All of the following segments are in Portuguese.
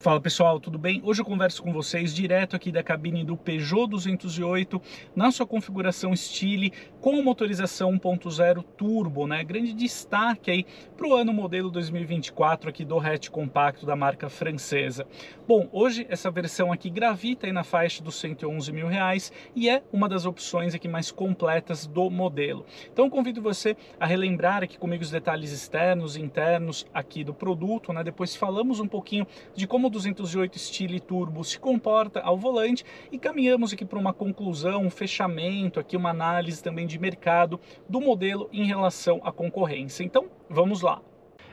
Fala pessoal, tudo bem? Hoje eu converso com vocês direto aqui da cabine do Peugeot 208 na sua configuração Stile com motorização 1.0 turbo, né? Grande destaque aí para o ano modelo 2024 aqui do hatch compacto da marca francesa. Bom, hoje essa versão aqui gravita aí na faixa dos 111 mil reais e é uma das opções aqui mais completas do modelo. Então convido você a relembrar aqui comigo os detalhes externos e internos aqui do produto, né? Depois falamos um pouquinho de como o 208 Stile Turbo se comporta ao volante e caminhamos aqui para uma conclusão, um fechamento, aqui uma análise também de mercado do modelo em relação à concorrência. Então, vamos lá.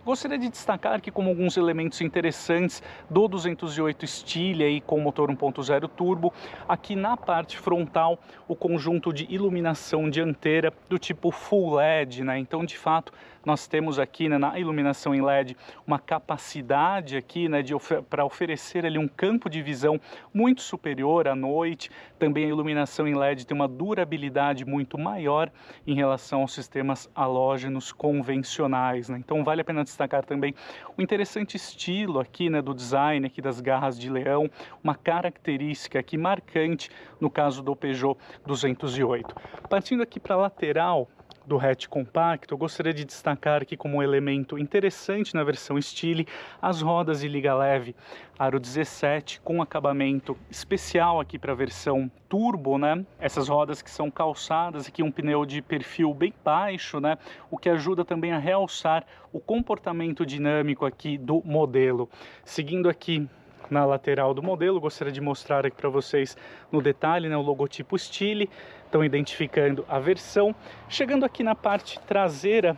Gostaria de destacar que como alguns elementos interessantes do 208 Stile aí com motor 1.0 turbo, aqui na parte frontal o conjunto de iluminação dianteira do tipo Full LED, né? Então, de fato, nós temos aqui né, na iluminação em LED uma capacidade aqui né, de para oferecer ali um campo de visão muito superior à noite. Também a iluminação em LED tem uma durabilidade muito maior em relação aos sistemas halógenos convencionais. Né? Então vale a pena destacar também o interessante estilo aqui né, do design aqui das garras de leão, uma característica aqui marcante no caso do Peugeot 208. Partindo aqui para a lateral, do hatch compacto, eu gostaria de destacar aqui como elemento interessante na versão Stile as rodas de liga leve aro 17 com acabamento especial aqui para a versão turbo, né? Essas rodas que são calçadas aqui um pneu de perfil bem baixo, né? O que ajuda também a realçar o comportamento dinâmico aqui do modelo. Seguindo aqui na lateral do modelo. Gostaria de mostrar aqui para vocês no detalhe né, o logotipo Stile, estão identificando a versão. Chegando aqui na parte traseira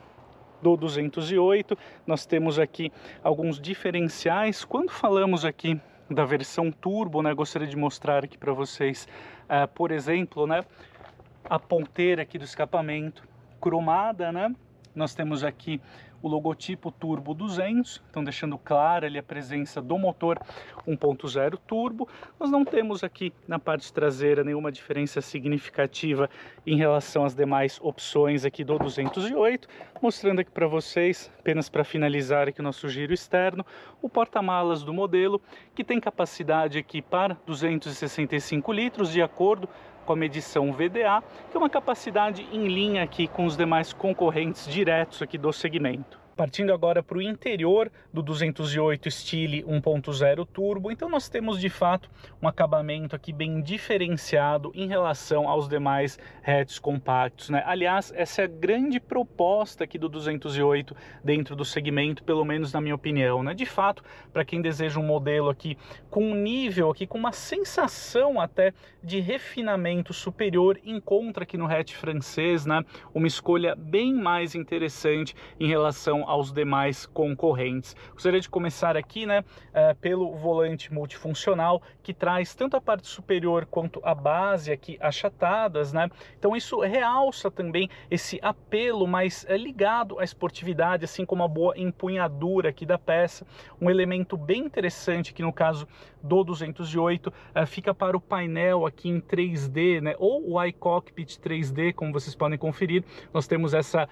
do 208, nós temos aqui alguns diferenciais. Quando falamos aqui da versão turbo, né, gostaria de mostrar aqui para vocês, uh, por exemplo, né, a ponteira aqui do escapamento cromada, né? Nós temos aqui o logotipo Turbo 200, então deixando clara ali a presença do motor 1.0 turbo. Nós não temos aqui na parte traseira nenhuma diferença significativa em relação às demais opções aqui do 208, mostrando aqui para vocês, apenas para finalizar aqui o nosso giro externo, o porta-malas do modelo, que tem capacidade aqui para 265 litros, de acordo com a medição VDA, que é uma capacidade em linha aqui com os demais concorrentes diretos aqui do segmento. Partindo agora para o interior do 208 Stile 1.0 Turbo, então nós temos de fato um acabamento aqui bem diferenciado em relação aos demais hatches compactos. Né? Aliás, essa é a grande proposta aqui do 208 dentro do segmento, pelo menos na minha opinião. Né? De fato, para quem deseja um modelo aqui com um nível, aqui com uma sensação até de refinamento superior, encontra aqui no hatch francês né, uma escolha bem mais interessante em relação aos demais concorrentes. Gostaria de começar aqui, né, uh, pelo volante multifuncional que traz tanto a parte superior quanto a base aqui achatadas, né? Então isso realça também esse apelo mais uh, ligado à esportividade, assim como a boa empunhadura aqui da peça. Um elemento bem interessante que no caso do 208 uh, eh, fica para o painel aqui em 3D, né? Ou o iCockpit 3D, como vocês podem conferir. Nós temos essa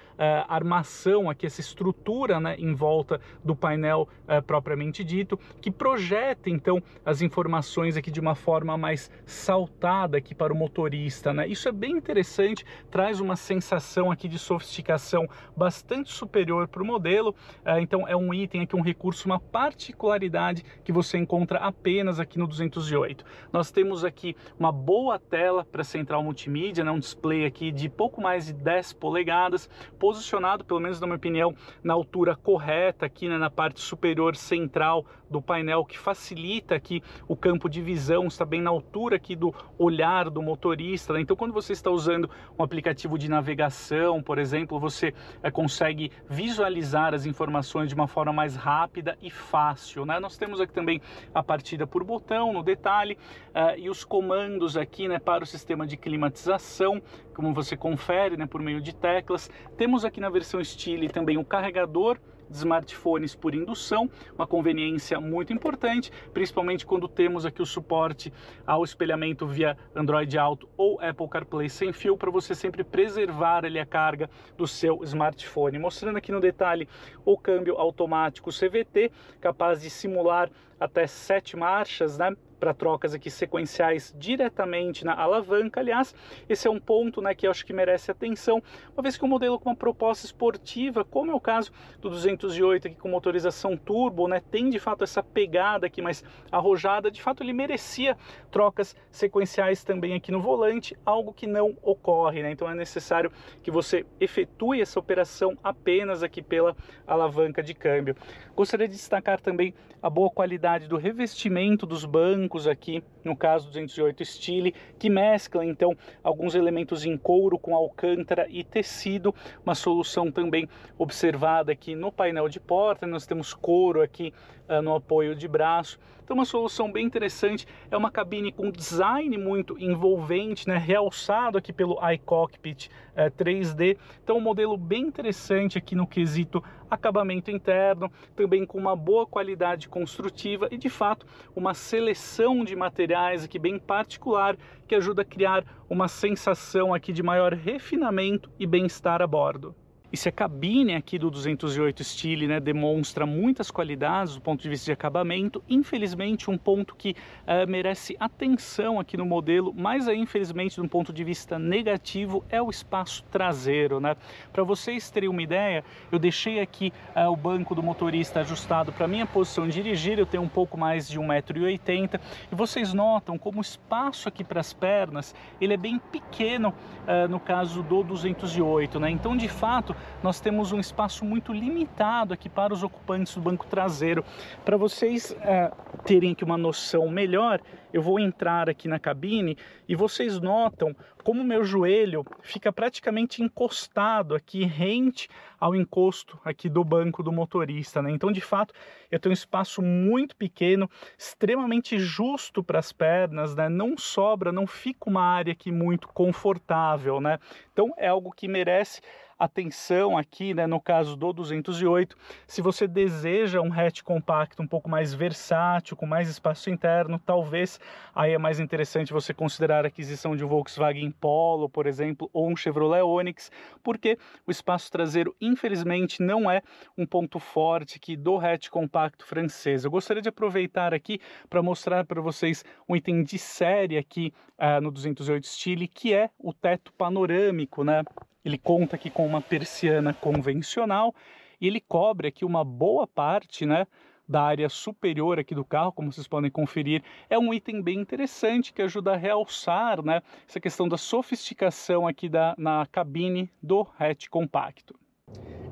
armação aqui, essa estrutura estrutura né, em volta do painel uh, propriamente dito, que projeta então as informações aqui de uma forma mais saltada aqui para o motorista. Né? Isso é bem interessante, traz uma sensação aqui de sofisticação bastante superior para o modelo. Uh, então é um item aqui, um recurso, uma particularidade que você encontra apenas aqui no 208. Nós temos aqui uma boa tela para central multimídia, né? um display aqui de pouco mais de 10 polegadas, posicionado, pelo menos na minha opinião, na altura correta aqui né, na parte superior central do painel que facilita aqui o campo de visão, está bem na altura aqui do olhar do motorista. Né? Então quando você está usando um aplicativo de navegação, por exemplo, você é, consegue visualizar as informações de uma forma mais rápida e fácil. Né? Nós temos aqui também a partida por botão no detalhe uh, e os comandos aqui né, para o sistema de climatização, como você confere né, por meio de teclas. Temos aqui na versão Stile também o carregador de smartphones por indução, uma conveniência muito importante, principalmente quando temos aqui o suporte ao espelhamento via Android Auto ou Apple CarPlay sem fio, para você sempre preservar ali a carga do seu smartphone. Mostrando aqui no detalhe o câmbio automático CVT, capaz de simular até sete marchas, né? Para trocas aqui sequenciais diretamente na alavanca. Aliás, esse é um ponto né, que eu acho que merece atenção, uma vez que o um modelo com uma proposta esportiva, como é o caso do 208 aqui com motorização turbo, né, tem de fato essa pegada aqui mais arrojada, de fato ele merecia trocas sequenciais também aqui no volante, algo que não ocorre, né? Então é necessário que você efetue essa operação apenas aqui pela alavanca de câmbio. Gostaria de destacar também a boa qualidade do revestimento dos bancos aqui, no caso 208 Style, que mescla então alguns elementos em couro com alcântara e tecido, uma solução também observada aqui no painel de porta, nós temos couro aqui uh, no apoio de braço, então uma solução bem interessante, é uma cabine com design muito envolvente, né, realçado aqui pelo iCockpit uh, eh, 3D, então um modelo bem interessante aqui no quesito acabamento interno, também com uma boa qualidade construtiva e de fato uma seleção de materiais aqui bem particular que ajuda a criar uma sensação aqui de maior refinamento e bem-estar a bordo. E se a cabine aqui do 208 Style né, demonstra muitas qualidades do ponto de vista de acabamento, infelizmente um ponto que uh, merece atenção aqui no modelo, mas aí, infelizmente de um ponto de vista negativo, é o espaço traseiro. Né? Para vocês terem uma ideia, eu deixei aqui uh, o banco do motorista ajustado para minha posição de dirigir, eu tenho um pouco mais de 1,80m, e vocês notam como o espaço aqui para as pernas, ele é bem pequeno uh, no caso do 208, né? então de fato nós temos um espaço muito limitado aqui para os ocupantes do banco traseiro. Para vocês é, terem aqui uma noção melhor, eu vou entrar aqui na cabine e vocês notam como meu joelho fica praticamente encostado aqui, rente ao encosto aqui do banco do motorista, né? Então, de fato, eu tenho um espaço muito pequeno, extremamente justo para as pernas, né? Não sobra, não fica uma área aqui muito confortável, né? Então, é algo que merece atenção aqui, né, no caso do 208, se você deseja um hatch compacto um pouco mais versátil, com mais espaço interno, talvez aí é mais interessante você considerar a aquisição de um Volkswagen Polo, por exemplo, ou um Chevrolet Onix, porque o espaço traseiro, infelizmente, não é um ponto forte aqui do hatch compacto francês. Eu gostaria de aproveitar aqui para mostrar para vocês um item de série aqui uh, no 208 Style, que é o teto panorâmico, né? Ele conta aqui com uma persiana convencional e ele cobre aqui uma boa parte, né, da área superior aqui do carro, como vocês podem conferir, é um item bem interessante que ajuda a realçar, né, essa questão da sofisticação aqui da, na cabine do hatch compacto.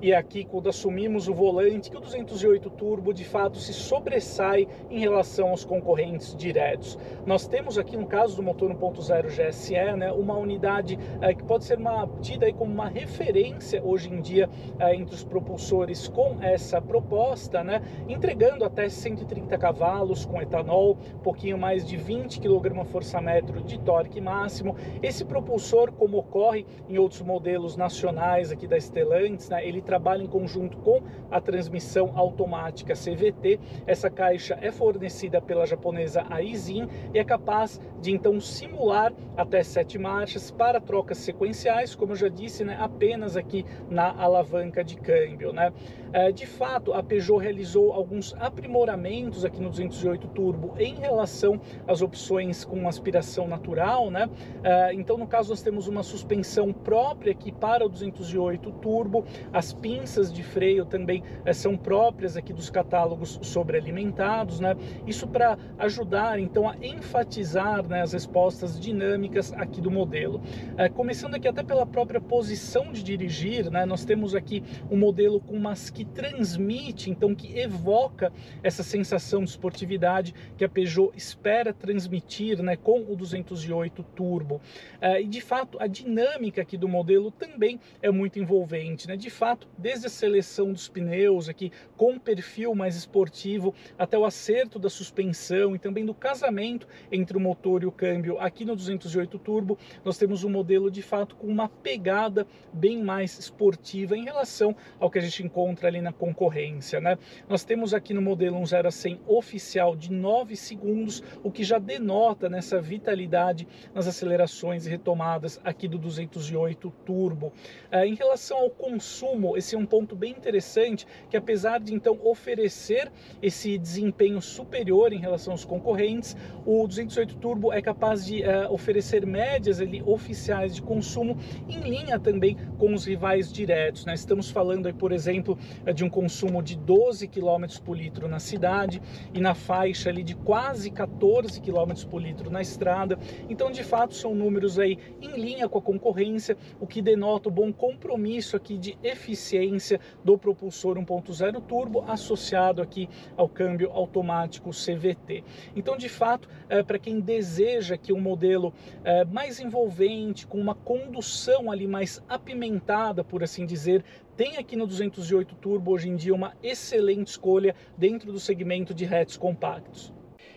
E aqui, quando assumimos o volante, que o 208 Turbo de fato se sobressai em relação aos concorrentes diretos. Nós temos aqui, no caso do motor 1.0 GSE, né, uma unidade é, que pode ser uma, tida aí como uma referência hoje em dia é, entre os propulsores com essa proposta, né, entregando até 130 cavalos com etanol, pouquinho mais de 20 kgfm de torque máximo. Esse propulsor, como ocorre em outros modelos nacionais aqui da Stellantis, né, ele trabalha em conjunto com a transmissão automática CVT. Essa caixa é fornecida pela japonesa Aizin e é capaz de então simular até sete marchas para trocas sequenciais, como eu já disse, né, apenas aqui na alavanca de câmbio. Né? É, de fato, a Peugeot realizou alguns aprimoramentos aqui no 208 Turbo em relação às opções com aspiração natural. Né? É, então, no caso, nós temos uma suspensão própria aqui para o 208 Turbo, as pinças de freio também é, são próprias aqui dos catálogos sobrealimentados, né? Isso para ajudar então a enfatizar né, as respostas dinâmicas aqui do modelo. É, começando aqui até pela própria posição de dirigir, né? Nós temos aqui um modelo com mas que transmite, então que evoca essa sensação de esportividade que a Peugeot espera transmitir, né, com o 208 Turbo. É, e de fato a dinâmica aqui do modelo também é muito envolvente, né? De fato, desde a seleção dos pneus aqui, com perfil mais esportivo, até o acerto da suspensão e também do casamento entre o motor e o câmbio aqui no 208 Turbo, nós temos um modelo de fato com uma pegada bem mais esportiva em relação ao que a gente encontra ali na concorrência, né? Nós temos aqui no modelo um 0 a 100 oficial de 9 segundos, o que já denota nessa vitalidade nas acelerações e retomadas aqui do 208 Turbo. É, em relação ao consumo, esse é um ponto bem interessante, que apesar de então oferecer esse desempenho superior em relação aos concorrentes, o 208 Turbo é capaz de uh, oferecer médias ali, oficiais de consumo em linha também com os rivais diretos. Né? Estamos falando aí, por exemplo, de um consumo de 12 km por litro na cidade e na faixa ali de quase 14 km por litro na estrada. Então, de fato, são números aí em linha com a concorrência, o que denota o bom compromisso aqui de eficiência do propulsor 1.0 turbo associado aqui ao câmbio automático CVT. Então, de fato, é, para quem deseja que um modelo é, mais envolvente, com uma condução ali mais apimentada, por assim dizer, tem aqui no 208 Turbo hoje em dia uma excelente escolha dentro do segmento de hatches compactos.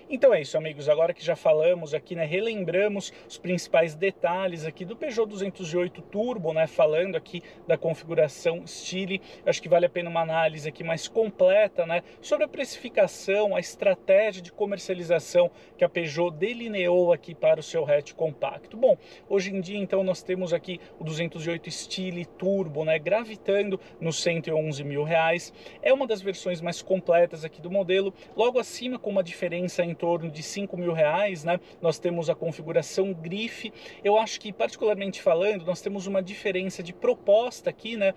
Então é isso, amigos. Agora que já falamos aqui, né, relembramos os principais detalhes aqui do Peugeot 208 Turbo, né, falando aqui da configuração Stile. Acho que vale a pena uma análise aqui mais completa, né, sobre a precificação, a estratégia de comercialização que a Peugeot delineou aqui para o seu hatch compacto. Bom, hoje em dia então nós temos aqui o 208 Stile Turbo, né, gravitando nos 111 mil reais. É uma das versões mais completas aqui do modelo, logo acima com uma diferença em torno de 5 mil reais, né? Nós temos a configuração grife. Eu acho que, particularmente falando, nós temos uma diferença de proposta aqui, né?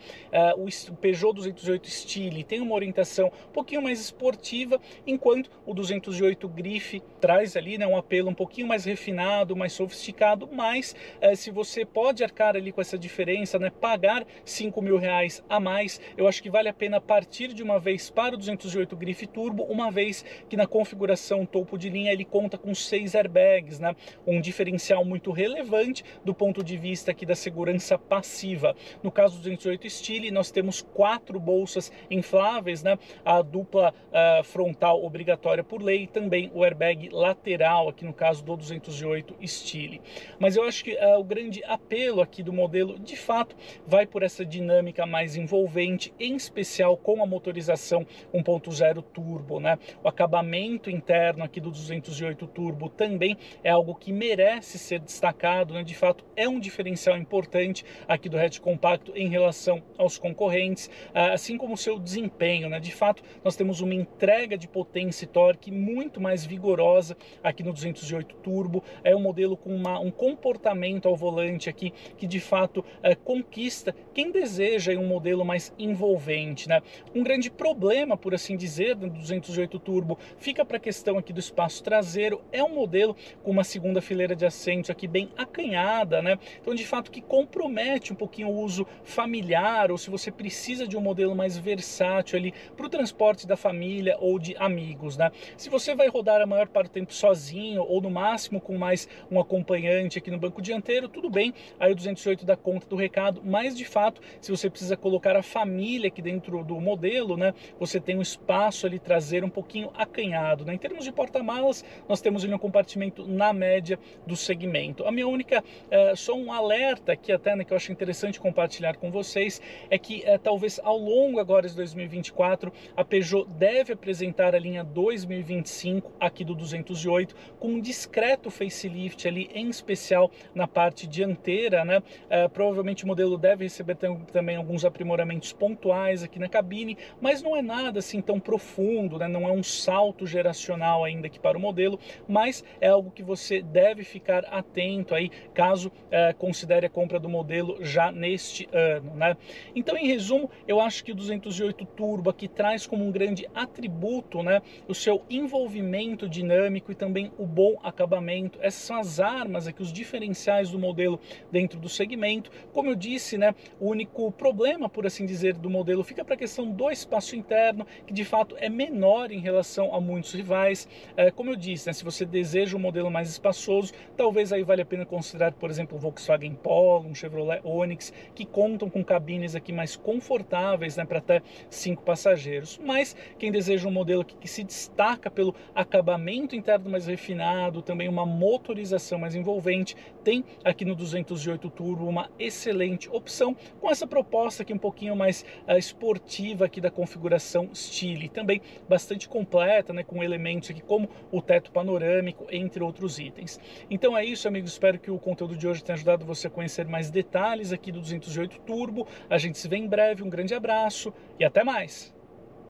Uh, o Peugeot 208 Style tem uma orientação um pouquinho mais esportiva, enquanto o 208 grife traz ali, né, um apelo um pouquinho mais refinado, mais sofisticado, mas uh, se você pode arcar ali com essa diferença, né, pagar 5 mil reais a mais, eu acho que vale a pena partir de uma vez para o 208 grife turbo, uma vez que na configuração topo de linha ele conta com seis airbags, né? um diferencial muito relevante do ponto de vista aqui da segurança passiva. No caso do 208 Style, nós temos quatro bolsas infláveis, né? a dupla uh, frontal obrigatória por lei e também o airbag lateral, aqui no caso do 208 Style. Mas eu acho que uh, o grande apelo aqui do modelo, de fato, vai por essa dinâmica mais envolvente, em especial com a motorização 1.0 turbo, né? O acabamento interno aqui aqui do 208 Turbo também é algo que merece ser destacado, né? de fato é um diferencial importante aqui do hatch compacto em relação aos concorrentes, ah, assim como o seu desempenho, né? de fato nós temos uma entrega de potência e torque muito mais vigorosa aqui no 208 Turbo, é um modelo com uma, um comportamento ao volante aqui que de fato é, conquista quem deseja um modelo mais envolvente, né? Um grande problema, por assim dizer, do 208 Turbo fica para a questão aqui do espaço traseiro. É um modelo com uma segunda fileira de assentos aqui bem acanhada, né? Então, de fato, que compromete um pouquinho o uso familiar ou se você precisa de um modelo mais versátil ali para o transporte da família ou de amigos, né? Se você vai rodar a maior parte do tempo sozinho ou no máximo com mais um acompanhante aqui no banco dianteiro, tudo bem. Aí o 208 dá conta do recado, mas de fato, se você precisa colocar a família aqui dentro do modelo, né? Você tem um espaço ali traseiro um pouquinho acanhado, né? Em termos de porta porta-malas, nós temos ali um compartimento na média do segmento. A minha única, é, só um alerta aqui até, né, que eu acho interessante compartilhar com vocês, é que é, talvez ao longo agora de 2024, a Peugeot deve apresentar a linha 2025 aqui do 208 com um discreto facelift ali, em especial na parte dianteira, né? É, provavelmente o modelo deve receber também alguns aprimoramentos pontuais aqui na cabine, mas não é nada assim tão profundo, né? Não é um salto geracional ainda para o modelo, mas é algo que você deve ficar atento aí caso é, considere a compra do modelo já neste ano, né? Então, em resumo, eu acho que o 208 Turbo aqui traz como um grande atributo, né, o seu envolvimento dinâmico e também o bom acabamento. Essas são as armas aqui, os diferenciais do modelo dentro do segmento. Como eu disse, né, o único problema, por assim dizer, do modelo fica para a questão do espaço interno, que de fato é menor em relação a muitos rivais. É, como eu disse, né, se você deseja um modelo mais espaçoso, talvez aí vale a pena considerar, por exemplo, o Volkswagen Polo, um Chevrolet Onix, que contam com cabines aqui mais confortáveis, né, para até cinco passageiros. Mas quem deseja um modelo que, que se destaca pelo acabamento interno mais refinado, também uma motorização mais envolvente, tem aqui no 208 Turbo uma excelente opção com essa proposta aqui um pouquinho mais uh, esportiva aqui da configuração Stile, também bastante completa, né, com elementos aqui como o teto panorâmico, entre outros itens. Então é isso, amigos, espero que o conteúdo de hoje tenha ajudado você a conhecer mais detalhes aqui do 208 Turbo. A gente se vê em breve, um grande abraço e até mais!